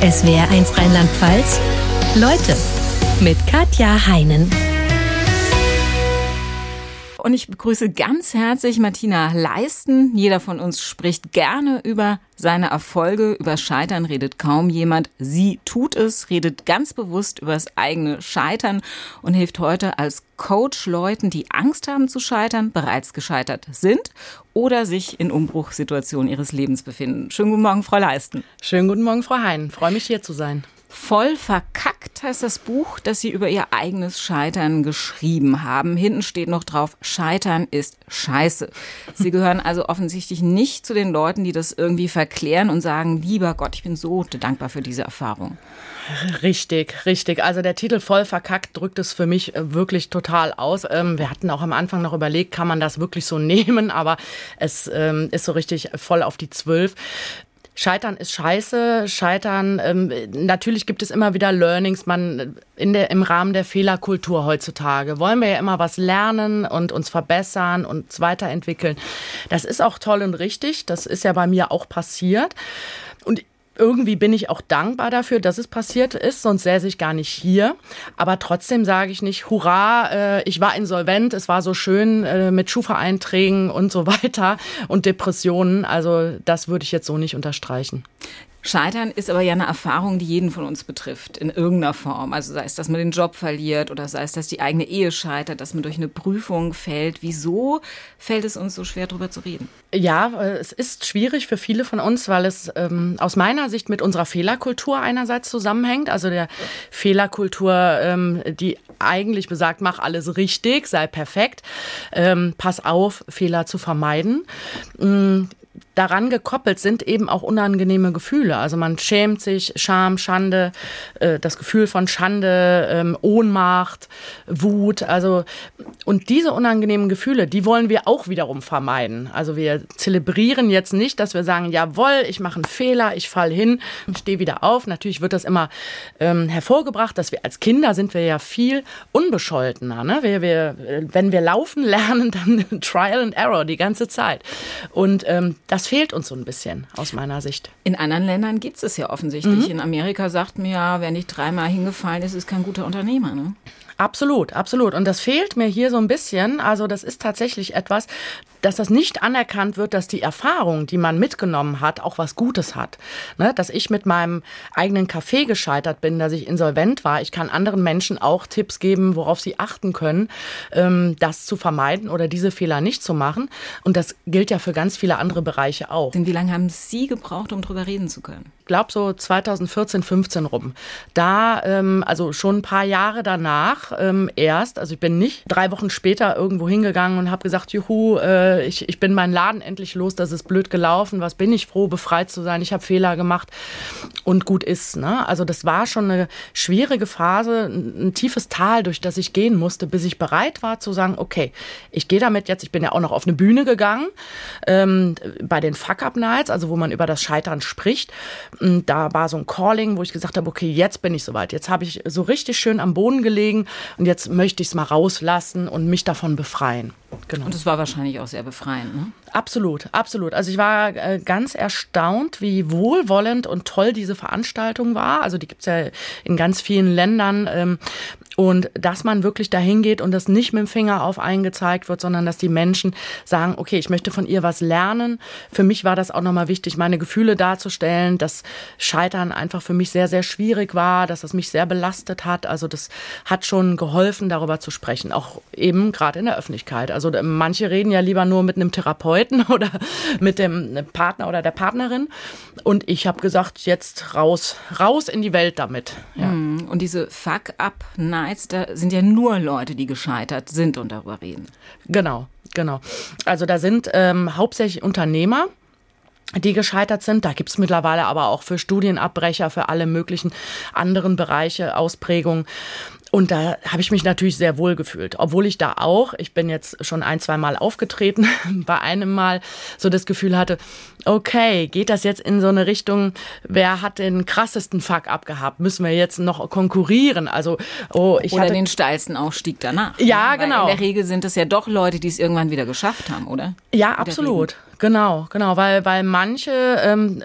SWR1 Rheinland-Pfalz. Leute mit Katja Heinen. Und ich begrüße ganz herzlich Martina Leisten. Jeder von uns spricht gerne über seine Erfolge. Über Scheitern redet kaum jemand. Sie tut es, redet ganz bewusst über das eigene Scheitern und hilft heute als Coach Leuten, die Angst haben zu scheitern, bereits gescheitert sind oder sich in Umbruchssituationen ihres Lebens befinden. Schönen guten Morgen, Frau Leisten. Schönen guten Morgen, Frau Hein. Freue mich hier zu sein. Voll verkackt heißt das Buch, das Sie über Ihr eigenes Scheitern geschrieben haben. Hinten steht noch drauf, Scheitern ist scheiße. Sie gehören also offensichtlich nicht zu den Leuten, die das irgendwie verklären und sagen, lieber Gott, ich bin so dankbar für diese Erfahrung. Richtig, richtig. Also der Titel voll verkackt drückt es für mich äh, wirklich total aus. Ähm, wir hatten auch am Anfang noch überlegt, kann man das wirklich so nehmen, aber es ähm, ist so richtig voll auf die Zwölf. Scheitern ist scheiße. Scheitern, ähm, natürlich gibt es immer wieder Learnings. Man in der, im Rahmen der Fehlerkultur heutzutage wollen wir ja immer was lernen und uns verbessern und uns weiterentwickeln. Das ist auch toll und richtig. Das ist ja bei mir auch passiert. Und irgendwie bin ich auch dankbar dafür, dass es passiert ist, sonst säße ich gar nicht hier. Aber trotzdem sage ich nicht, hurra, äh, ich war insolvent, es war so schön äh, mit Schufa-Einträgen und so weiter und Depressionen. Also das würde ich jetzt so nicht unterstreichen. Scheitern ist aber ja eine Erfahrung, die jeden von uns betrifft, in irgendeiner Form. Also sei es, dass man den Job verliert oder sei es, dass die eigene Ehe scheitert, dass man durch eine Prüfung fällt. Wieso fällt es uns so schwer, darüber zu reden? Ja, äh, es ist schwierig für viele von uns, weil es ähm, aus meiner Sicht mit unserer Fehlerkultur einerseits zusammenhängt. Also der Fehlerkultur, ähm, die eigentlich besagt, mach alles richtig, sei perfekt, ähm, pass auf, Fehler zu vermeiden. Daran gekoppelt sind eben auch unangenehme Gefühle. Also man schämt sich, Scham, Schande, äh, das Gefühl von Schande, ähm, Ohnmacht, Wut. Also und diese unangenehmen Gefühle, die wollen wir auch wiederum vermeiden. Also wir zelebrieren jetzt nicht, dass wir sagen, jawohl, ich mache einen Fehler, ich fall hin, stehe wieder auf. Natürlich wird das immer ähm, hervorgebracht, dass wir als Kinder sind wir ja viel unbescholtener. Ne? Wir, wir, wenn wir laufen lernen, dann Trial and Error die ganze Zeit. Und ähm, das fehlt uns so ein bisschen aus meiner Sicht. In anderen Ländern gibt es es ja offensichtlich. Mhm. In Amerika sagt mir ja, wer nicht dreimal hingefallen ist, ist kein guter Unternehmer. Ne? Absolut, absolut. Und das fehlt mir hier so ein bisschen. Also das ist tatsächlich etwas, dass das nicht anerkannt wird, dass die Erfahrung, die man mitgenommen hat, auch was Gutes hat. Ne? Dass ich mit meinem eigenen Café gescheitert bin, dass ich insolvent war. Ich kann anderen Menschen auch Tipps geben, worauf sie achten können, ähm, das zu vermeiden oder diese Fehler nicht zu machen. Und das gilt ja für ganz viele andere Bereiche auch. Denn wie lange haben Sie gebraucht, um drüber reden zu können? Glaube so 2014, 15 rum. Da, ähm, also schon ein paar Jahre danach ähm, erst, also ich bin nicht drei Wochen später irgendwo hingegangen und habe gesagt, juhu, äh, ich, ich bin meinen Laden endlich los, das ist blöd gelaufen, was bin ich froh, befreit zu sein, ich habe Fehler gemacht und gut ist. Ne? Also das war schon eine schwierige Phase, ein, ein tiefes Tal, durch das ich gehen musste, bis ich bereit war zu sagen, okay, ich gehe damit jetzt, ich bin ja auch noch auf eine Bühne gegangen, ähm, bei den Fuck-Up-Nights, also wo man über das Scheitern spricht. Da war so ein Calling, wo ich gesagt habe, okay, jetzt bin ich soweit, jetzt habe ich so richtig schön am Boden gelegen und jetzt möchte ich es mal rauslassen und mich davon befreien. Genau. Und es war wahrscheinlich auch sehr befreiend. Ne? Absolut, absolut. Also ich war äh, ganz erstaunt, wie wohlwollend und toll diese Veranstaltung war. Also die gibt es ja in ganz vielen Ländern. Ähm, und dass man wirklich dahin geht und das nicht mit dem Finger auf einen gezeigt wird, sondern dass die Menschen sagen, okay, ich möchte von ihr was lernen. Für mich war das auch nochmal wichtig, meine Gefühle darzustellen, dass Scheitern einfach für mich sehr, sehr schwierig war, dass es mich sehr belastet hat. Also das hat schon geholfen, darüber zu sprechen, auch eben gerade in der Öffentlichkeit. Also manche reden ja lieber nur mit einem Therapeuten oder mit dem Partner oder der Partnerin. Und ich habe gesagt, jetzt raus, raus in die Welt damit. Ja. Hm, und diese Fuck-up-Night Nights, da sind ja nur Leute, die gescheitert sind und darüber reden. Genau, genau. Also da sind ähm, hauptsächlich Unternehmer, die gescheitert sind. Da gibt es mittlerweile aber auch für Studienabbrecher, für alle möglichen anderen Bereiche Ausprägungen. Und da habe ich mich natürlich sehr wohl gefühlt, obwohl ich da auch, ich bin jetzt schon ein, zwei Mal aufgetreten, bei einem Mal so das Gefühl hatte, okay, geht das jetzt in so eine Richtung, wer hat den krassesten Fuck abgehabt? Müssen wir jetzt noch konkurrieren? Also, oh, ich oder hatte den steilsten Aufstieg danach. Ja, ne? genau. in der Regel sind es ja doch Leute, die es irgendwann wieder geschafft haben, oder? Ja, absolut. Genau, genau, weil, weil manche, ähm,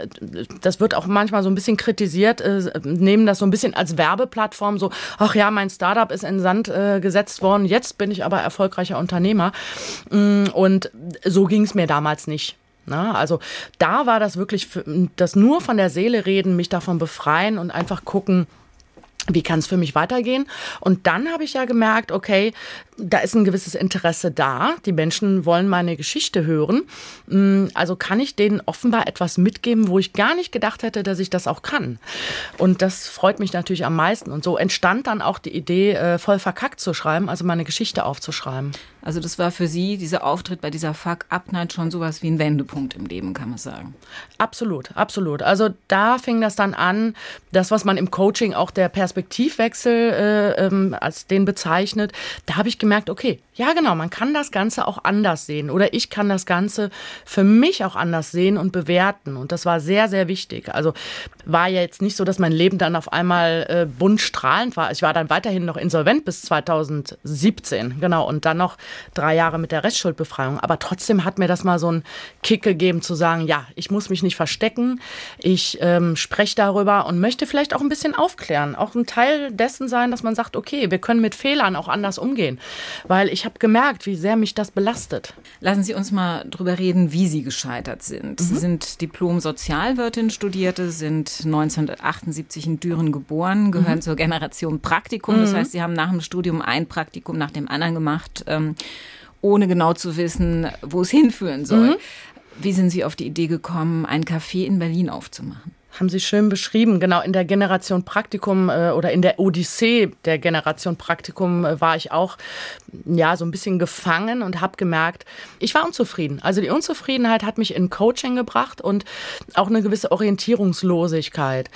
das wird auch manchmal so ein bisschen kritisiert, äh, nehmen das so ein bisschen als Werbeplattform, so, ach ja, mein Startup ist in Sand äh, gesetzt worden, jetzt bin ich aber erfolgreicher Unternehmer. Mm, und so ging es mir damals nicht. Na, ne? also da war das wirklich das nur von der Seele reden, mich davon befreien und einfach gucken, wie kann es für mich weitergehen? Und dann habe ich ja gemerkt, okay, da ist ein gewisses Interesse da. Die Menschen wollen meine Geschichte hören. Mm, also kann ich denen offenbar etwas mitgeben, wo ich gar nicht gedacht hätte, dass ich das auch kann. Und das freut mich natürlich am meisten. Und so entstand dann auch die Idee, äh, voll verkackt zu schreiben, also meine Geschichte aufzuschreiben. Also das war für Sie, dieser Auftritt bei dieser Fuck Up Night schon sowas wie ein Wendepunkt im Leben, kann man sagen. Absolut, absolut. Also da fing das dann an, das, was man im Coaching auch der Perspektivwechsel äh, ähm, als den bezeichnet, da habe ich gemerkt, okay, ja genau, man kann das Ganze auch anders sehen oder ich kann das Ganze für mich auch anders sehen und bewerten und das war sehr, sehr wichtig. Also war ja jetzt nicht so, dass mein Leben dann auf einmal äh, bunt strahlend war. Ich war dann weiterhin noch insolvent bis 2017, genau, und dann noch drei Jahre mit der Restschuldbefreiung. Aber trotzdem hat mir das mal so einen Kick gegeben zu sagen, ja, ich muss mich nicht verstecken, ich ähm, spreche darüber und möchte vielleicht auch ein bisschen aufklären, auch ein Teil dessen sein, dass man sagt, okay, wir können mit Fehlern auch anders umgehen weil ich habe gemerkt, wie sehr mich das belastet. Lassen Sie uns mal drüber reden, wie Sie gescheitert sind. Mhm. Sie sind Diplom-Sozialwirtin, Studierte, sind 1978 in Düren geboren, gehören mhm. zur Generation Praktikum. Das mhm. heißt, Sie haben nach dem Studium ein Praktikum nach dem anderen gemacht, ähm, ohne genau zu wissen, wo es hinführen soll. Mhm. Wie sind Sie auf die Idee gekommen, ein Café in Berlin aufzumachen? Haben Sie schön beschrieben. Genau, in der Generation Praktikum äh, oder in der Odyssee der Generation Praktikum äh, war ich auch ja so ein bisschen gefangen und habe gemerkt, ich war unzufrieden. Also die Unzufriedenheit hat mich in Coaching gebracht und auch eine gewisse Orientierungslosigkeit.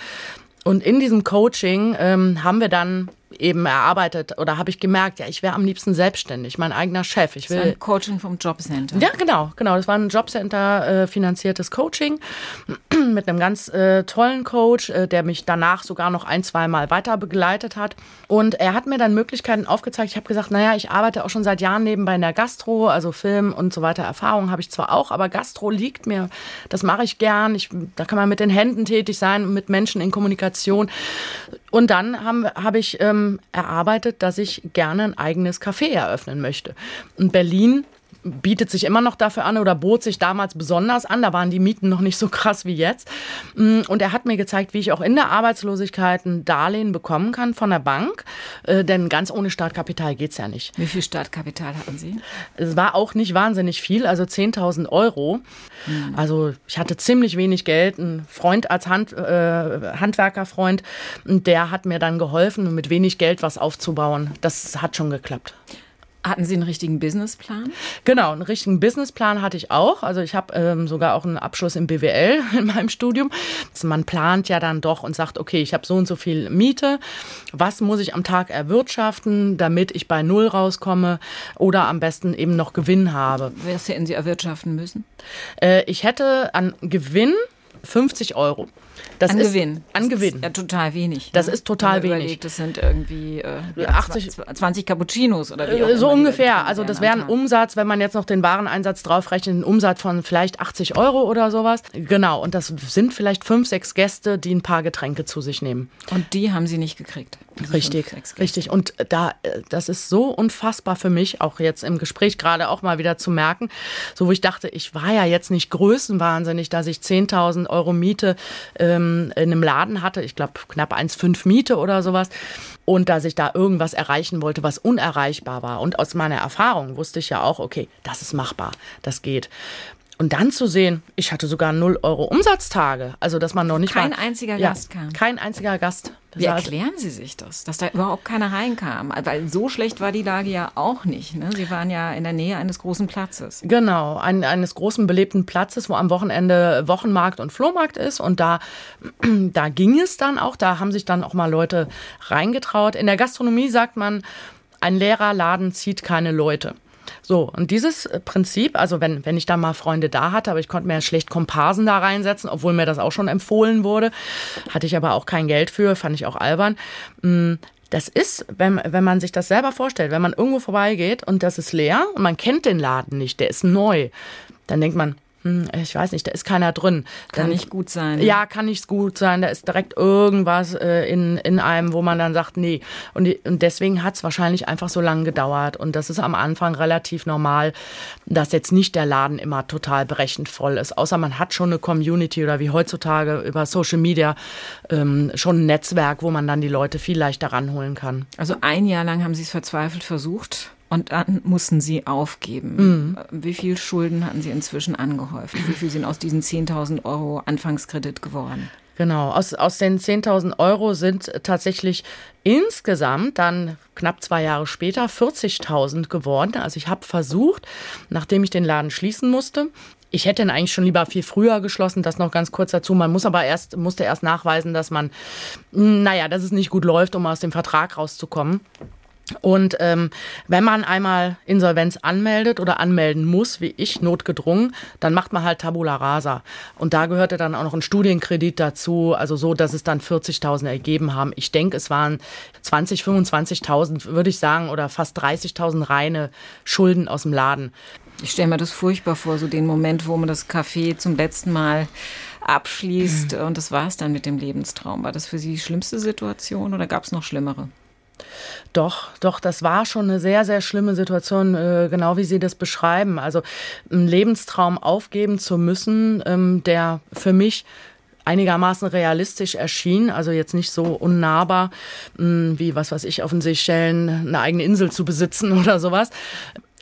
Und in diesem Coaching ähm, haben wir dann eben erarbeitet oder habe ich gemerkt, ja, ich wäre am liebsten selbstständig, mein eigener Chef. Ich will das ein Coaching vom Jobcenter. Ja, genau, genau. Das war ein Jobcenter äh, finanziertes Coaching mit einem ganz äh, tollen Coach, äh, der mich danach sogar noch ein, zwei Mal weiter begleitet hat. Und er hat mir dann Möglichkeiten aufgezeigt. Ich habe gesagt, naja, ich arbeite auch schon seit Jahren nebenbei in der Gastro, also Film und so weiter. Erfahrung habe ich zwar auch, aber Gastro liegt mir. Das mache ich gern. Ich, da kann man mit den Händen tätig sein, mit Menschen in Kommunikation. Und dann habe hab ich ähm, erarbeitet, dass ich gerne ein eigenes Café eröffnen möchte. In Berlin bietet sich immer noch dafür an oder bot sich damals besonders an. Da waren die Mieten noch nicht so krass wie jetzt. Mm, und er hat mir gezeigt, wie ich auch in der Arbeitslosigkeit ein Darlehen bekommen kann von der Bank. Äh, denn ganz ohne Startkapital geht es ja nicht. Wie viel Startkapital hatten Sie? Es war auch nicht wahnsinnig viel, also 10.000 Euro. Mhm. Also ich hatte ziemlich wenig Geld. Ein Freund als Hand, äh, Handwerkerfreund, der hat mir dann geholfen, mit wenig Geld was aufzubauen. Das hat schon geklappt. Hatten Sie einen richtigen Businessplan? Genau, einen richtigen Businessplan hatte ich auch. Also ich habe ähm, sogar auch einen Abschluss im BWL in meinem Studium. Also man plant ja dann doch und sagt, okay, ich habe so und so viel Miete. Was muss ich am Tag erwirtschaften, damit ich bei Null rauskomme oder am besten eben noch Gewinn habe? Was hätten Sie erwirtschaften müssen? Äh, ich hätte an Gewinn 50 Euro. Das an ist, Gewinn. An das Gewinn. ja total wenig. Das ne? ist total wenig. Überlegt, das sind irgendwie äh, 80, 20 Cappuccinos oder wie auch So ungefähr. Also das wäre ein Umsatz, wenn man jetzt noch den Wareneinsatz draufrechnet, ein Umsatz von vielleicht 80 Euro oder sowas. Genau. Und das sind vielleicht fünf, sechs Gäste, die ein paar Getränke zu sich nehmen. Und die haben sie nicht gekriegt. Richtig, richtig. Und da, äh, das ist so unfassbar für mich, auch jetzt im Gespräch gerade auch mal wieder zu merken, so wo ich dachte, ich war ja jetzt nicht größenwahnsinnig, dass ich 10.000 Euro Miete ähm, in einem Laden hatte, ich glaube knapp 1,5 Miete oder sowas. Und dass ich da irgendwas erreichen wollte, was unerreichbar war. Und aus meiner Erfahrung wusste ich ja auch, okay, das ist machbar, das geht. Und dann zu sehen, ich hatte sogar 0 Euro Umsatztage. Also, dass man noch nicht Kein mal, einziger ja, Gast kam. Kein einziger Gast. Wie saß- erklären Sie sich das, dass da überhaupt keiner reinkam? Weil so schlecht war die Lage ja auch nicht. Ne? Sie waren ja in der Nähe eines großen Platzes. Genau, ein, eines großen belebten Platzes, wo am Wochenende Wochenmarkt und Flohmarkt ist. Und da, da ging es dann auch, da haben sich dann auch mal Leute reingetraut. In der Gastronomie sagt man, ein leerer Laden zieht keine Leute. So, und dieses äh, Prinzip, also wenn, wenn ich da mal Freunde da hatte, aber ich konnte mir ja schlecht Komparsen da reinsetzen, obwohl mir das auch schon empfohlen wurde, hatte ich aber auch kein Geld für, fand ich auch albern. Mm, Das ist, wenn, wenn man sich das selber vorstellt, wenn man irgendwo vorbeigeht und das ist leer und man kennt den Laden nicht, der ist neu, dann denkt man, hm, ich weiß nicht, da ist keiner drin. Kann Dann- nicht gut sein. ne? ja, kann nicht gut sein. Da ist direkt irgendwas äh, in, in einem, wo man dann sagt, nee. Und, und deswegen hat es wahrscheinlich einfach so lange gedauert. Und das ist am Anfang relativ normal, dass jetzt nicht der Laden immer total berechnet voll ist. Außer man hat schon eine Community oder wie heutzutage über Social Media ähm, schon ein Netzwerk, wo man dann die Leute viel leichter ranholen kann. Also ein Jahr lang haben Sie es verzweifelt versucht und dann mussten Sie aufgeben. Mhm. Wie viel Schulden hatten Sie inzwischen angehäuft? Wie viel sind aus diesen 10.000 Euro Anfangskredit geworden? Genau, aus, aus den 10.000 Euro sind tatsächlich insgesamt dann knapp zwei Jahre später 40.000 geworden. Also ich habe versucht, nachdem ich den Laden schließen musste, ich hätte ihn eigentlich schon lieber viel früher geschlossen, das noch ganz kurz dazu. Man muss aber erst, musste erst nachweisen, dass man, mh, naja, dass es nicht gut läuft, um aus dem Vertrag rauszukommen. Und ähm, wenn man einmal Insolvenz anmeldet oder anmelden muss, wie ich, notgedrungen, dann macht man halt Tabula Rasa. Und da gehörte dann auch noch ein Studienkredit dazu, also so, dass es dann 40.000 ergeben haben. Ich denke, es waren 20, 25.000, würde ich sagen, oder fast 30.000 reine Schulden aus dem Laden. Ich stelle mir das furchtbar vor, so den Moment, wo man das Café zum letzten Mal abschließt Mhm. und das war es dann mit dem Lebenstraum. War das für Sie die schlimmste Situation oder gab es noch schlimmere? Doch, doch, das war schon eine sehr, sehr schlimme Situation, äh, genau wie Sie das beschreiben. Also einen Lebenstraum aufgeben zu müssen, ähm, der für mich einigermaßen realistisch erschien, also jetzt nicht so unnahbar mh, wie, was weiß ich, auf den Seychellen eine eigene Insel zu besitzen oder sowas.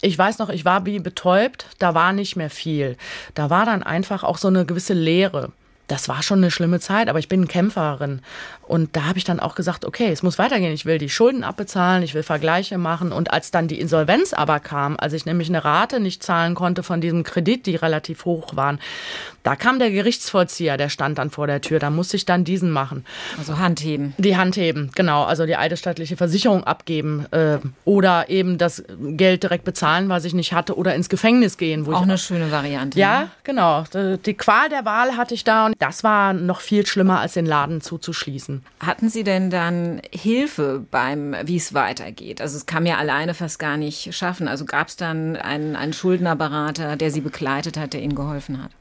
Ich weiß noch, ich war wie betäubt, da war nicht mehr viel. Da war dann einfach auch so eine gewisse Leere. Das war schon eine schlimme Zeit, aber ich bin Kämpferin. Und da habe ich dann auch gesagt, okay, es muss weitergehen. Ich will die Schulden abbezahlen, ich will Vergleiche machen. Und als dann die Insolvenz aber kam, als ich nämlich eine Rate nicht zahlen konnte von diesem Kredit, die relativ hoch waren, da kam der Gerichtsvollzieher, der stand dann vor der Tür. Da musste ich dann diesen machen. Also Handheben. Die Hand heben, genau, also die eidesstattliche Versicherung abgeben äh, oder eben das Geld direkt bezahlen, was ich nicht hatte, oder ins Gefängnis gehen, wo Auch ich eine schöne Variante. ja, ne? genau. Die Qual der Wahl hatte ich da und das war noch viel schlimmer, als den Laden zuzuschließen. Hatten Sie denn dann Hilfe beim, wie es weitergeht? Also es kann ja alleine fast gar nicht schaffen. Also gab es dann einen, einen Schuldnerberater, der Sie begleitet hat, der Ihnen geholfen hat?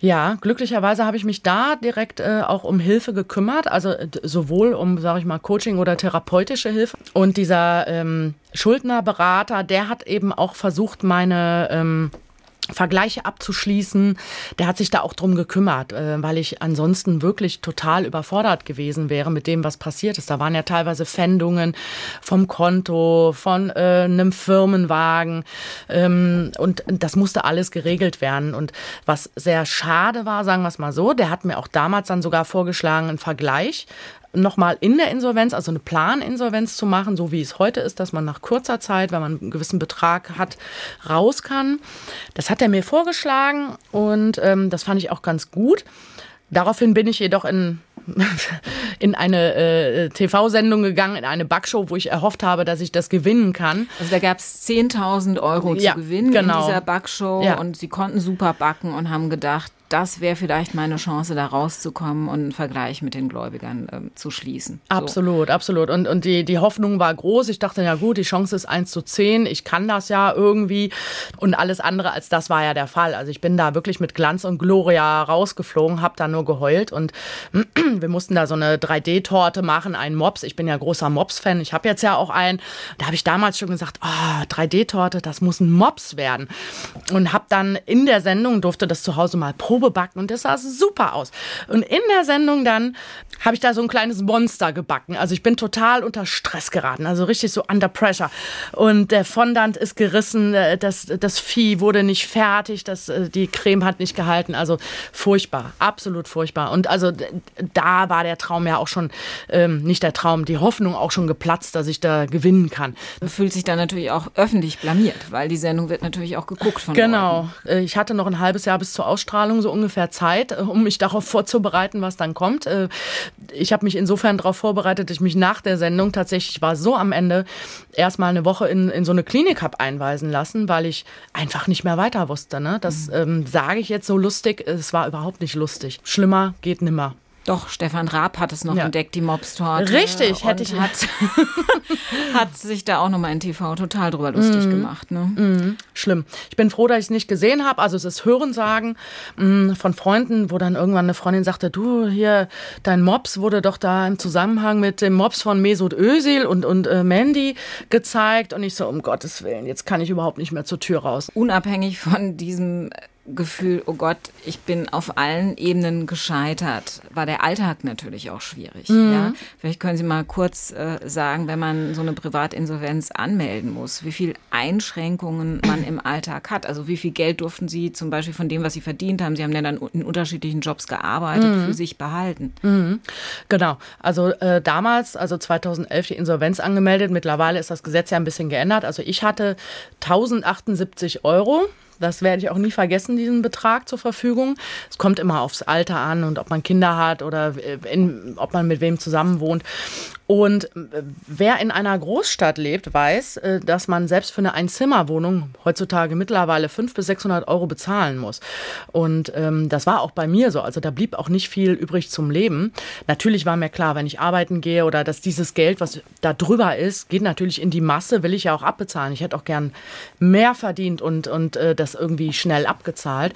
Ja, glücklicherweise habe ich mich da direkt äh, auch um Hilfe gekümmert, also äh, sowohl um, sage ich mal, Coaching oder therapeutische Hilfe. Und dieser ähm, Schuldnerberater, der hat eben auch versucht, meine ähm, Vergleiche abzuschließen. Der hat sich da auch drum gekümmert, äh, weil ich ansonsten wirklich total überfordert gewesen wäre mit dem, was passiert ist. Da waren ja teilweise Pfändungen vom Konto, von äh, einem Firmenwagen ähm, und das musste alles geregelt werden. Und was sehr schade war, sagen wir es mal so, der hat mir auch damals dann sogar vorgeschlagen, einen Vergleich nochmal in der Insolvenz, also eine Planinsolvenz zu machen, so wie es heute ist, dass man nach kurzer Zeit, wenn man einen gewissen Betrag hat, raus kann. Das hat er mir vorgeschlagen und ähm, das fand ich auch ganz gut. Daraufhin bin ich jedoch in, in eine äh, TV-Sendung gegangen, in eine Backshow, wo ich erhofft habe, dass ich das gewinnen kann. Also da gab es 10.000 Euro Ja, zu gewinnen genau. in dieser Backshow Ja. und Sie konnten super backen und haben gedacht, das wäre vielleicht meine Chance, da rauszukommen und einen Vergleich mit den Gläubigern ähm, zu schließen. So. Absolut, absolut. Und, und die, die Hoffnung war groß. Ich dachte, ja gut, die Chance ist 1 zu 10. Ich kann das ja irgendwie. Und alles andere als das war ja der Fall. Also ich bin da wirklich mit Glanz und Gloria rausgeflogen, habe da nur geheult. Und wir mussten da so eine 3D-Torte machen, einen Mops. Ich bin ja großer Mops-Fan. Ich habe jetzt ja auch einen. Da habe ich damals schon gesagt, oh, 3D-Torte, das muss ein Mops werden. Und habe dann in der Sendung, durfte das zu Hause mal Probe backen und das sah super aus. Und in der Sendung dann habe ich da so ein kleines Monster gebacken. Also ich bin total unter Stress geraten, also richtig so under pressure. Und der Fondant ist gerissen, äh, das, das Vieh wurde nicht fertig, das, äh, die Creme hat nicht gehalten. Also furchtbar, absolut furchtbar. Und also da war der Traum ja auch schon, ähm, nicht der Traum, die Hoffnung auch schon geplatzt, dass ich da gewinnen kann. Man fühlt sich dann natürlich auch öffentlich blamiert, weil die Sendung wird natürlich auch geguckt von Genau. Leuten. Äh, ich hatte noch ein halbes Jahr bis zur Ausstrahlung so ungefähr Zeit, um mich darauf vorzubereiten, was dann kommt ich habe mich insofern darauf vorbereitet, dass ich mich nach der Sendung tatsächlich war so am Ende erstmal eine Woche in, in so eine Klinik habe einweisen lassen, weil ich einfach nicht mehr weiter wusste. Ne? Das mhm. ähm, sage ich jetzt so lustig, es war überhaupt nicht lustig. Schlimmer geht nimmer. Doch, Stefan Raab hat es noch ja. entdeckt, die Mobstorte. Richtig, hätte ich. Hat, hat sich da auch nochmal in TV total drüber lustig mm. gemacht. Ne? Mm. Schlimm. Ich bin froh, dass ich es nicht gesehen habe. Also es ist Hörensagen mm, von Freunden, wo dann irgendwann eine Freundin sagte, du, hier, dein Mops wurde doch da im Zusammenhang mit dem Mops von Mesut Özil und, und äh, Mandy gezeigt. Und ich so, um Gottes Willen, jetzt kann ich überhaupt nicht mehr zur Tür raus. Unabhängig von diesem Gefühl, oh Gott, ich bin auf allen Ebenen gescheitert, war der Alltag natürlich auch schwierig. Mhm. Ja? Vielleicht können Sie mal kurz äh, sagen, wenn man so eine Privatinsolvenz anmelden muss, wie viel Einschränkungen man im Alltag hat. Also wie viel Geld durften Sie zum Beispiel von dem, was Sie verdient haben, Sie haben ja dann in unterschiedlichen Jobs gearbeitet, mhm. für sich behalten. Mhm. Genau. Also äh, damals, also 2011 die Insolvenz angemeldet. Mittlerweile ist das Gesetz ja ein bisschen geändert. Also ich hatte 1078 Euro das werde ich auch nie vergessen, diesen Betrag zur Verfügung. Es kommt immer aufs Alter an und ob man Kinder hat oder in, ob man mit wem zusammen wohnt. Und äh, wer in einer Großstadt lebt, weiß, äh, dass man selbst für eine Einzimmerwohnung heutzutage mittlerweile 500 bis 600 Euro bezahlen muss. Und ähm, das war auch bei mir so. Also da blieb auch nicht viel übrig zum Leben. Natürlich war mir klar, wenn ich arbeiten gehe oder dass dieses Geld, was da drüber ist, geht natürlich in die Masse, will ich ja auch abbezahlen. Ich hätte auch gern mehr verdient und, und äh, das irgendwie schnell abgezahlt.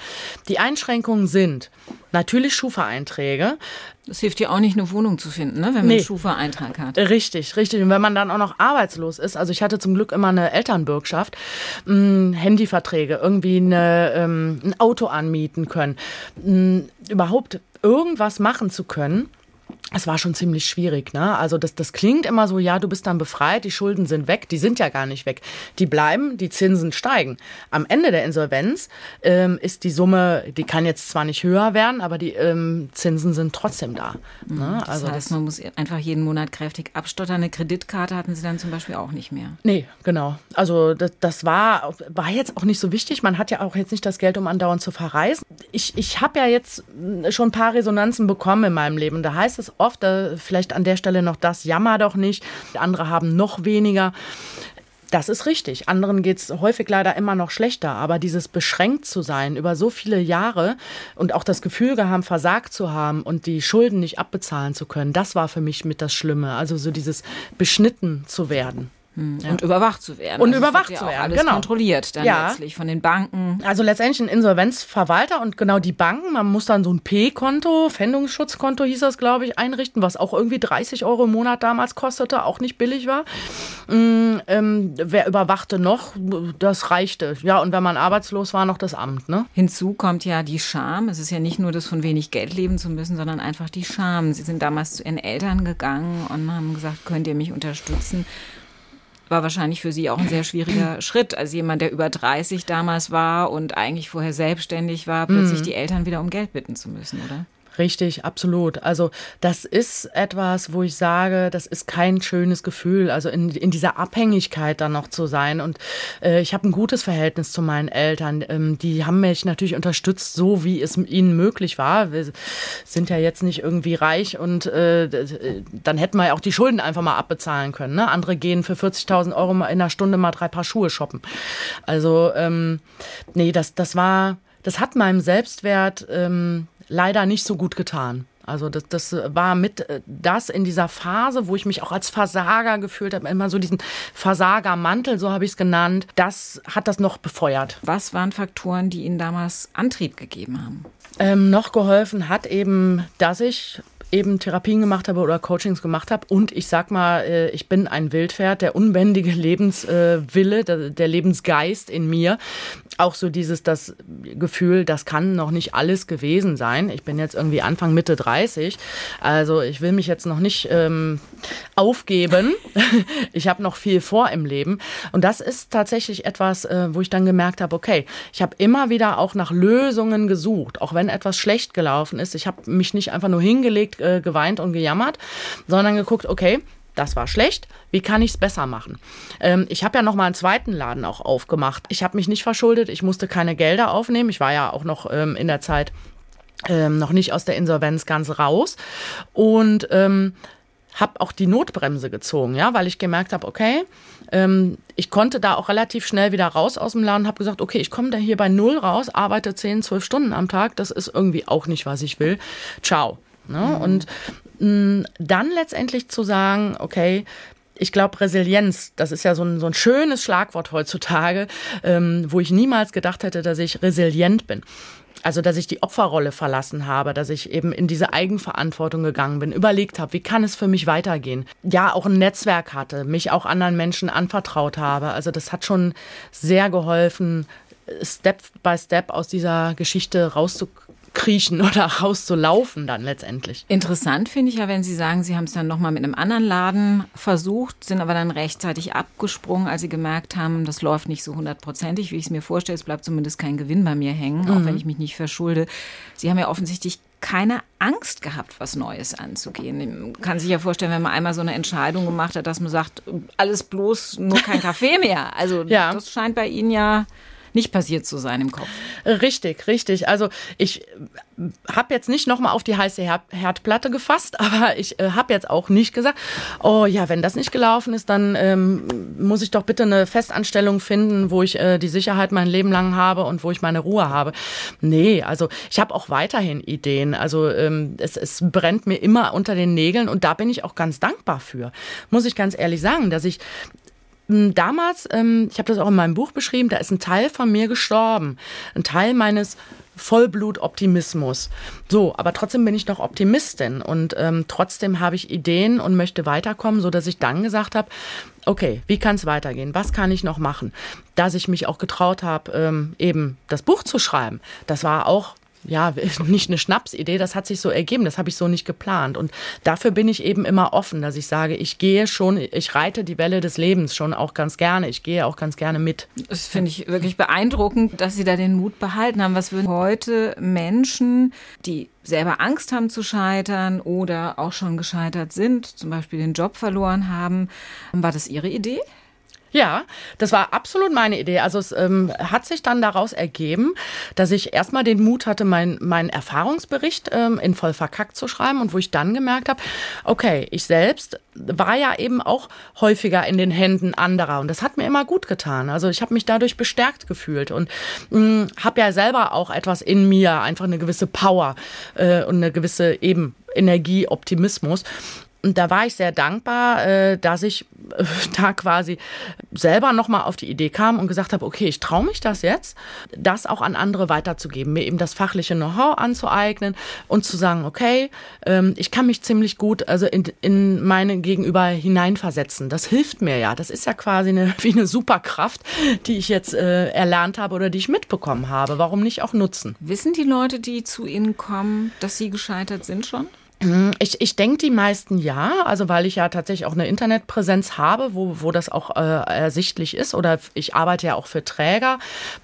Die Einschränkungen sind natürlich Schufa-Einträge. Das hilft ja auch nicht, eine Wohnung zu finden, ne, wenn man nee. einen Schufa-Eintrag hat. Richtig, richtig. Und wenn man dann auch noch arbeitslos ist, also ich hatte zum Glück immer eine Elternbürgschaft, mh, hm, Handyverträge, irgendwie eine, ähm, ein Auto anmieten können, mh, hm, überhaupt irgendwas machen zu können es war schon ziemlich schwierig, ne? Also das, das klingt immer so, ja, du bist dann befreit, die Schulden sind weg, die sind ja gar nicht weg. Die bleiben, die Zinsen steigen. Am Ende der Insolvenz ähm, ist die Summe, die kann jetzt zwar nicht höher werden, aber die ähm, Zinsen sind trotzdem da. Ne? Mhm, das also heißt, man muss einfach jeden Monat kräftig abstottern. Eine Kreditkarte hatten sie dann zum Beispiel auch nicht mehr. Nee, genau. Also das, das war, war jetzt auch nicht so wichtig. Man hat ja auch jetzt nicht das Geld, um andauernd zu verreisen. Ich, ich habe ja jetzt schon ein paar Resonanzen bekommen in meinem Leben. Da heißt es oft, äh, vielleicht an der Stelle noch das, jammer doch nicht. Andere haben noch weniger. Das ist richtig. Anderen geht es häufig leider immer noch schlechter. Aber dieses beschränkt zu sein über so viele Jahre und auch das Gefühl gehabt, versagt zu haben und die Schulden nicht abbezahlen zu können, das war für mich mit das Schlimme. Also so dieses beschnitten zu werden. Hm. Und überwacht zu werden. Und also überwacht zu werden, alles genau. kontrolliert dann ja. letztlich von den Banken. Also letztendlich ein Insolvenzverwalter und genau die Banken. Man muss dann so ein P-Konto, Pfändungsschutzkonto hieß das, glaube ich, einrichten, was auch irgendwie 30 Euro im Monat damals kostete, auch nicht billig war. Mhm, ähm, wer überwachte noch? Das reichte. Ja, und wenn man arbeitslos war, noch das Amt. Ne? Hinzu kommt ja die Scham. Es ist ja nicht nur das von wenig Geld leben zu müssen, sondern einfach die Scham. Sie sind damals zu ihren Eltern gegangen und haben gesagt, könnt ihr mich unterstützen? War wahrscheinlich für Sie auch ein sehr schwieriger Schritt, als jemand, der über 30 damals war und eigentlich vorher selbstständig war, plötzlich mhm. die Eltern wieder um Geld bitten zu müssen, oder? Richtig, absolut. Also das ist etwas, wo ich sage, das ist kein schönes Gefühl, also in, in dieser Abhängigkeit dann noch zu sein. Und äh, ich habe ein gutes Verhältnis zu meinen Eltern. Ähm, die haben mich natürlich unterstützt, so wie es ihnen möglich war. Wir sind ja jetzt nicht irgendwie reich und äh, dann hätten wir ja auch die Schulden einfach mal abbezahlen können. Ne? Andere gehen für 40.000 Euro in einer Stunde mal drei Paar Schuhe shoppen. Also ähm, nee, das, das war, das hat meinem Selbstwert ähm, leider nicht so gut getan. Also das, das war mit äh, das in dieser Phase, wo ich mich auch als Versager gefühlt habe, immer so diesen Versagermantel, so habe ich es genannt, das hat das noch befeuert. Was waren Faktoren, die Ihnen damals Antrieb gegeben haben? Ähm, noch geholfen hat eben, dass ich eben Therapien gemacht habe oder Coachings gemacht habe. Und ich sag mal, äh, ich bin ein Wildpferd, der unbändige Lebenswille, der Lebensgeist in mir. Auch so dieses das Gefühl, das kann noch nicht alles gewesen sein. Ich bin jetzt irgendwie Anfang Mitte 30, also ich will mich jetzt noch nicht ähm, aufgeben. ich habe noch viel vor im Leben und das ist tatsächlich etwas, äh, wo ich dann gemerkt habe, okay, ich habe immer wieder auch nach Lösungen gesucht, auch wenn etwas schlecht gelaufen ist. Ich habe mich nicht einfach nur hingelegt, äh, geweint und gejammert, sondern geguckt, okay, das war schlecht, wie kann ich es besser machen? Ähm, ich habe ja noch mal einen zweiten Laden auch aufgemacht. Ich habe mich nicht verschuldet, ich musste keine Gelder aufnehmen. Ich war ja auch noch ähm, in der Zeit ähm, noch nicht aus der Insolvenz ganz raus und ähm, habe auch die Notbremse gezogen, ja, weil ich gemerkt habe, okay, ähm, ich konnte da auch relativ schnell wieder raus aus dem Laden, habe gesagt, okay, ich komme da hier bei null raus, arbeite 10, 12 Stunden am Tag, das ist irgendwie auch nicht, was ich will. Ciao. Ne? Mhm. Und Mm, dann letztendlich zu sagen, okay, ich glaube, Resilienz, das ist ja so ein, so ein schönes Schlagwort heutzutage, ähm, wo ich niemals gedacht hätte, dass ich resilient bin. Also, dass ich die Opferrolle verlassen habe, dass ich eben in diese Eigenverantwortung gegangen bin, überlegt habe, wie kann es für mich weitergehen? Ja, auch ein Netzwerk hatte, mich auch anderen Menschen anvertraut habe. Also, das hat schon sehr geholfen, Step by Step aus dieser Geschichte rauszukommen kriechen oder rauszulaufen dann letztendlich. Interessant finde ich ja, wenn Sie sagen, Sie haben es dann nochmal mit einem anderen Laden versucht, sind aber dann rechtzeitig abgesprungen, als Sie gemerkt haben, das läuft nicht so hundertprozentig, wie ich es mir vorstelle. Es bleibt zumindest kein Gewinn bei mir hängen, mhm. auch wenn ich mich nicht verschulde. Sie haben ja offensichtlich keine Angst gehabt, was Neues anzugehen. Man kann sich ja vorstellen, wenn man einmal so eine Entscheidung gemacht hat, dass man sagt, alles bloß, nur kein Kaffee mehr. Also ja. das scheint bei Ihnen ja nicht passiert zu sein im Kopf. Richtig, richtig. Also ich habe jetzt nicht nochmal auf die heiße Herdplatte gefasst, aber ich äh, habe jetzt auch nicht gesagt, oh ja, wenn das nicht gelaufen ist, dann ähm, muss ich doch bitte eine Festanstellung finden, wo ich äh, die Sicherheit mein Leben lang habe und wo ich meine Ruhe habe. Nee, also ich habe auch weiterhin Ideen. Also ähm, es, es brennt mir immer unter den Nägeln und da bin ich auch ganz dankbar für. Muss ich ganz ehrlich sagen, dass ich damals, ähm, ich habe das auch in meinem Buch beschrieben, da ist ein Teil von mir gestorben. Ein Teil meines Vollblut-Optimismus. So, aber trotzdem bin ich noch Optimistin und ähm, trotzdem habe ich Ideen und möchte weiterkommen, so dass ich dann gesagt habe, okay, wie kann es weitergehen? Was kann ich noch machen? Dass ich mich auch getraut habe, ähm, eben das Buch zu schreiben. Das war auch ja, nicht eine Schnapsidee, das hat sich so ergeben, das habe ich so nicht geplant. Und dafür bin ich eben immer offen, dass ich sage, ich gehe schon, ich reite die Welle des Lebens schon auch ganz gerne, ich gehe auch ganz gerne mit. Das finde ich wirklich beeindruckend, dass Sie da den Mut behalten haben. Was würden heute Menschen, die selber Angst haben zu scheitern oder auch schon gescheitert sind, zum Beispiel den Job verloren haben, war das Ihre Idee? Ja, das war absolut meine Idee. Also es ähm, hat sich dann daraus ergeben, dass ich erstmal den Mut hatte, meinen mein Erfahrungsbericht ähm, in voll verkackt zu schreiben und wo ich dann gemerkt habe, okay, ich selbst war ja eben auch häufiger in den Händen anderer und das hat mir immer gut getan. Also ich habe mich dadurch bestärkt gefühlt und habe ja selber auch etwas in mir, einfach eine gewisse Power äh, und eine gewisse eben Energie, Optimismus. Und da war ich sehr dankbar, äh, dass ich äh, da quasi selber nochmal auf die Idee kam und gesagt habe, okay, ich traue mich das jetzt, das auch an andere weiterzugeben, mir eben das fachliche Know-how anzueignen und zu sagen, okay, ähm, ich kann mich ziemlich gut also in, in meine Gegenüber hineinversetzen. Das hilft mir ja. Das ist ja quasi eine, wie eine Superkraft, die ich jetzt äh, erlernt habe oder die ich mitbekommen habe. Warum nicht auch nutzen? Wissen die Leute, die zu Ihnen kommen, dass sie gescheitert sind schon? Ich, ich denke die meisten ja, also weil ich ja tatsächlich auch eine Internetpräsenz habe, wo, wo das auch äh, ersichtlich ist. Oder ich arbeite ja auch für Träger,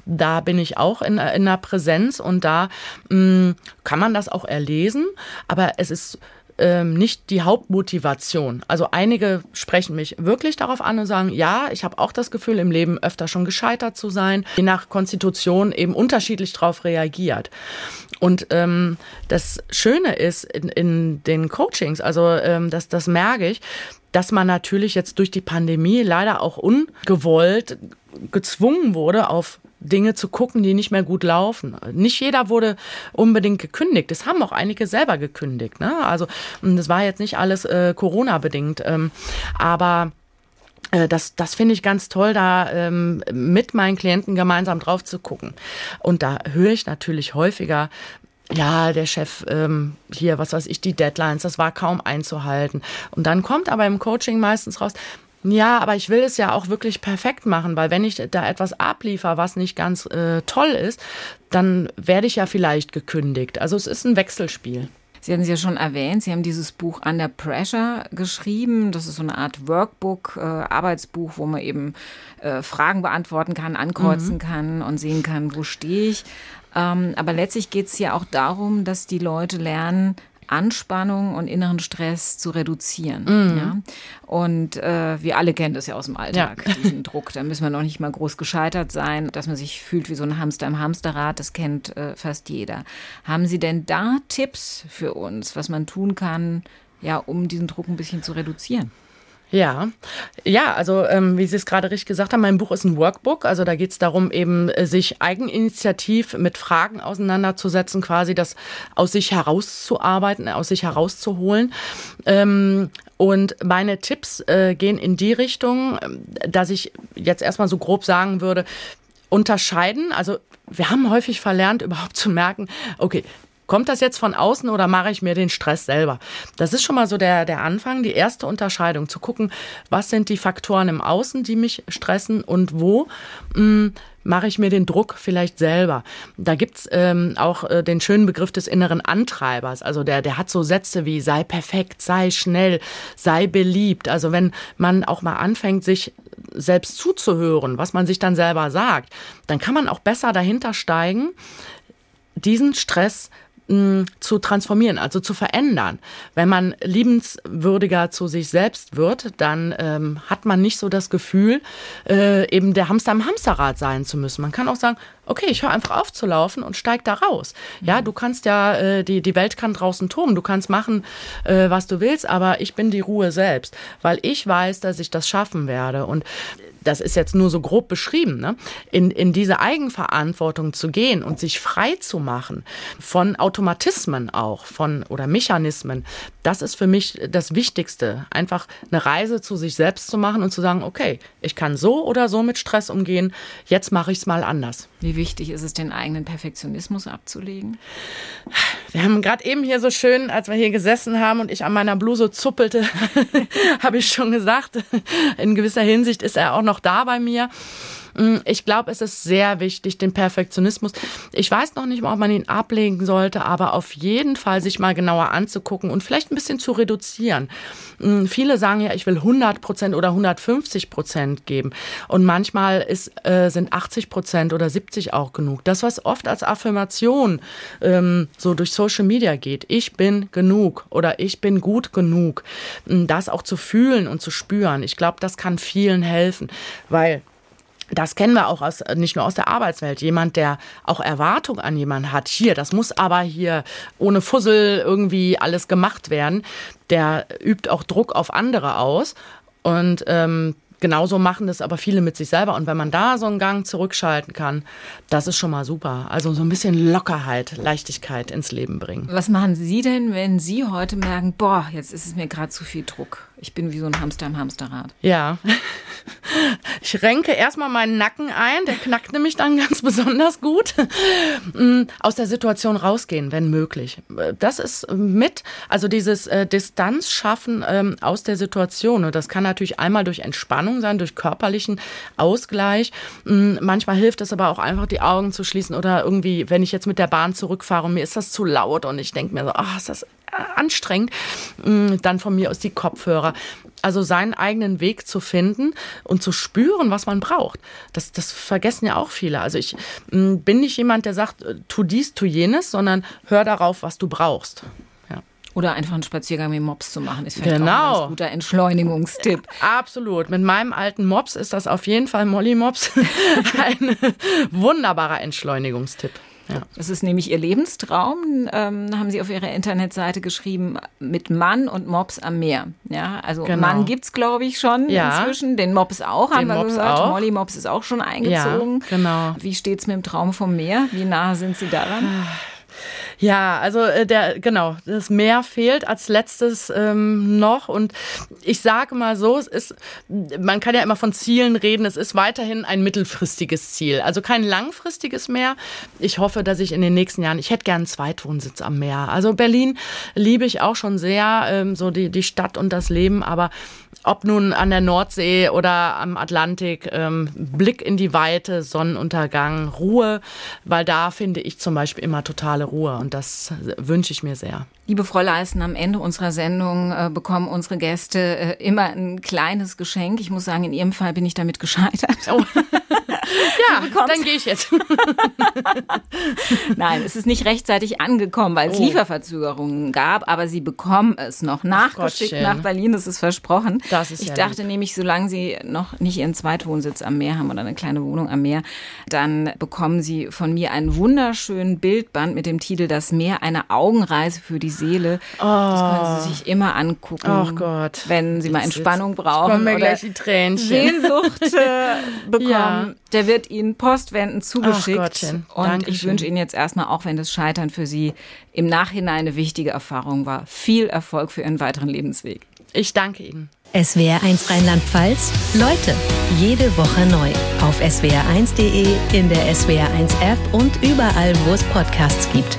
da bin ich auch in, in einer Präsenz und da mh, mm, kann man das auch erlesen. Aber es ist ähm, nicht die Hauptmotivation. Also einige sprechen mich wirklich darauf an und sagen, ja, ich habe auch das Gefühl, im Leben öfter schon gescheitert zu sein, je nach Konstitution eben unterschiedlich darauf reagiert. Und ähm, das Schöne ist in, in den Coachings, also ähm, das, das merke ich, dass man natürlich jetzt durch die Pandemie leider auch ungewollt gezwungen wurde, auf Dinge zu gucken, die nicht mehr gut laufen. Nicht jeder wurde unbedingt gekündigt. Das haben auch einige selber gekündigt. Ne? Also das war jetzt nicht alles äh, Corona-bedingt. Ähm, aber das, das finde ich ganz toll, da ähm, mit meinen Klienten gemeinsam drauf zu gucken. Und da höre ich natürlich häufiger, ja, der Chef ähm, hier, was weiß ich, die Deadlines, das war kaum einzuhalten. Und dann kommt aber im Coaching meistens raus, Ja, aber ich will es ja auch wirklich perfekt machen, weil wenn ich da etwas abliefer, was nicht ganz äh, toll ist, dann werde ich ja vielleicht gekündigt. Also es ist ein Wechselspiel. Sie hatten es ja schon erwähnt, Sie haben dieses Buch Under Pressure geschrieben. Das ist so eine Art Workbook, äh, Arbeitsbuch, wo man eben äh, Fragen beantworten kann, ankreuzen mhm. kann und sehen kann, wo stehe ich. Ähm, aber letztlich geht es ja auch darum, dass die Leute lernen, Anspannung und inneren Stress zu reduzieren. Mhm. Ja? Und äh, wir alle kennen das ja aus dem Alltag, ja. diesen Druck. Da müssen wir noch nicht mal groß gescheitert sein, dass man sich fühlt wie so ein Hamster im Hamsterrad. Das kennt äh, fast jeder. Haben Sie denn da Tipps für uns, was man tun kann, ja, um diesen Druck ein bisschen zu reduzieren? Ja, ja, also ähm, wie Sie es gerade richtig gesagt haben, mein Buch ist ein Workbook. Also da geht es darum, eben äh, sich eigeninitiativ mit Fragen auseinanderzusetzen, quasi das aus sich herauszuarbeiten, aus sich herauszuholen. Ähm, und meine Tipps äh, gehen in die Richtung, ähm, dass ich jetzt erstmal so grob sagen würde, unterscheiden. Also wir haben häufig verlernt, überhaupt zu merken, okay, Kommt das jetzt von außen oder mache ich mir den Stress selber? Das ist schon mal so der, der Anfang, die erste Unterscheidung, zu gucken, was sind die Faktoren im Außen, die mich stressen und wo mh, hm, mache ich mir den Druck vielleicht selber. Da gibt's ähm, auch äh, den schönen Begriff des inneren Antreibers. Also der, der hat so Sätze wie sei perfekt, sei schnell, sei beliebt. Also wenn man auch mal anfängt, sich selbst zuzuhören, was man sich dann selber sagt, dann kann man auch besser dahinter steigen, diesen Stress zu transformieren, also zu verändern. Wenn man liebenswürdiger zu sich selbst wird, dann ähm, hat man nicht so das Gefühl, äh, eben der Hamster im Hamsterrad sein zu müssen. Man kann auch sagen, okay, ich höre einfach auf zu laufen und steig da raus. Ja, du kannst ja, äh, die, die Welt kann draußen toben, du kannst machen, äh, was du willst, aber ich bin die Ruhe selbst, weil ich weiß, dass ich das schaffen werde. Und das ist jetzt nur so grob beschrieben, ne? in, in diese Eigenverantwortung zu gehen und sich frei zu machen von Automatismen auch, von oder Mechanismen, das ist für mich das Wichtigste. Einfach eine Reise zu sich selbst zu machen und zu sagen, okay, ich kann so oder so mit Stress umgehen, jetzt mache ich es mal anders. Wie wichtig ist es, den eigenen Perfektionismus abzulegen? Wir haben gerade eben hier so schön, als wir hier gesessen haben und ich an meiner Bluse zuppelte, habe ich schon gesagt, in gewisser Hinsicht ist er auch noch da bei mir. Mm, ich glaube, es ist sehr wichtig, den Perfektionismus. Ich weiß noch nicht mal, ob man ihn ablegen sollte, aber auf jeden Fall sich mal genauer anzugucken und vielleicht ein bisschen zu reduzieren. Mm, viele sagen ja, ich will 100 Prozent oder 150 Prozent geben. Und manchmal ist, äh, sind 80 Prozent oder 70 auch genug. Das, was oft als Affirmation ähm, so durch Social Media geht, ich bin genug oder ich bin gut genug, mm, das auch zu fühlen und zu spüren. Ich glaube, das kann vielen helfen, weil das kennen wir auch aus, nicht nur aus der Arbeitswelt. Jemand, der auch Erwartung an jemanden hat. Hier, das muss aber hier ohne Fussel irgendwie alles gemacht werden. Der übt auch Druck auf andere aus. Und ähm, Genauso machen das aber viele mit sich selber. Und wenn man da so einen Gang zurückschalten kann, das ist schon mal super. Also so ein bisschen Lockerheit, Leichtigkeit ins Leben bringen. Was machen Sie denn, wenn Sie heute merken, boah, jetzt ist es mir gerade zu viel Druck? Ich bin wie so ein Hamster im Hamsterrad. Ja. Ich renke erstmal meinen Nacken ein, der knackt nämlich dann ganz besonders gut. Mm, aus der Situation rausgehen, wenn möglich. Das ist mit, also dieses äh, Distanz schaffen ähm, aus der Situation. Und das kann natürlich einmal durch Entspannung sein, durch körperlichen Ausgleich. Mm, manchmal hilft es aber auch einfach, die Augen zu schließen oder irgendwie, wenn ich jetzt mit der Bahn zurückfahre und mir ist das zu laut und ich denke mir so, ach, ist das anstrengend, mm, dann von mir aus die Kopfhörer. Also seinen eigenen Weg zu finden und zu spüren, was man braucht. Das, das vergessen ja auch viele. Also ich mm, bin nicht jemand, der sagt, äh, tu dies, tu jenes, sondern hör darauf, was du brauchst. Oder einfach einen Spaziergang mit Mops zu machen, ist vielleicht genau. auch ein ganz guter Entschleunigungstipp. Absolut. Mit meinem alten Mops ist das auf jeden Fall Molly Mops ein wunderbarer Entschleunigungstipp. Ja. Das ist nämlich Ihr Lebenstraum, ähm, haben Sie auf Ihrer Internetseite geschrieben, mit Mann und Mops am Meer. Ja, also genau. Mann gibt es, glaube ich, schon ja. inzwischen. Den Mops auch, Den haben wir Mops gehört. Auch. Molly Mops ist auch schon eingezogen. Ja, genau. Wie steht es mit dem Traum vom Meer? Wie nah sind Sie daran? Ja, also äh, der genau, das Meer fehlt als letztes ähm, noch und ich sage mal so, es ist, man kann ja immer von Zielen reden, es ist weiterhin ein mittelfristiges Ziel, also kein langfristiges Meer. Ich hoffe, dass ich in den nächsten Jahren, ich hätte gern einen Zweitwohnsitz am Meer. Also Berlin liebe ich auch schon sehr, ähm, so die die Stadt und das Leben, aber ob nun an der Nordsee oder am Atlantik, ähm, Blick in die Weite, Sonnenuntergang, Ruhe, weil da finde ich zum Beispiel immer totale Ruhe und das wünsche ich mir sehr. Liebe Frau Leisten, am Ende unserer Sendung äh, bekommen unsere Gäste äh, immer ein kleines Geschenk. Ich muss sagen, in Ihrem Fall bin ich damit gescheitert. Oh. Ja, dann gehe ich jetzt. Nein, es ist nicht rechtzeitig angekommen, weil es oh. Lieferverzögerungen gab, aber Sie bekommen es noch nachgeschickt nach Berlin, das ist versprochen. Das ist ich ja dachte lieb. nämlich, solange Sie noch nicht Ihren Zweitwohnsitz am Meer haben oder eine kleine Wohnung am Meer, dann bekommen Sie von mir einen wunderschönen Bildband mit dem Titel Das Meer, eine Augenreise für die Seele. Oh. Das können Sie sich immer angucken, oh Gott. wenn Sie mal Entspannung brauchen kommen mir gleich die Tränchen. Sehnsucht äh, bekommen. Ja. Der wird Ihnen postwendend zugeschickt. Ach Gottchen. Und Dankeschön. ich wünsche Ihnen jetzt erstmal, auch wenn das Scheitern für Sie im Nachhinein eine wichtige Erfahrung war, viel Erfolg für Ihren weiteren Lebensweg. Ich danke Ihnen. SWR1 Rheinland-Pfalz. Leute, jede Woche neu. Auf swr1.de, in der SWR1 App und überall, wo es Podcasts gibt.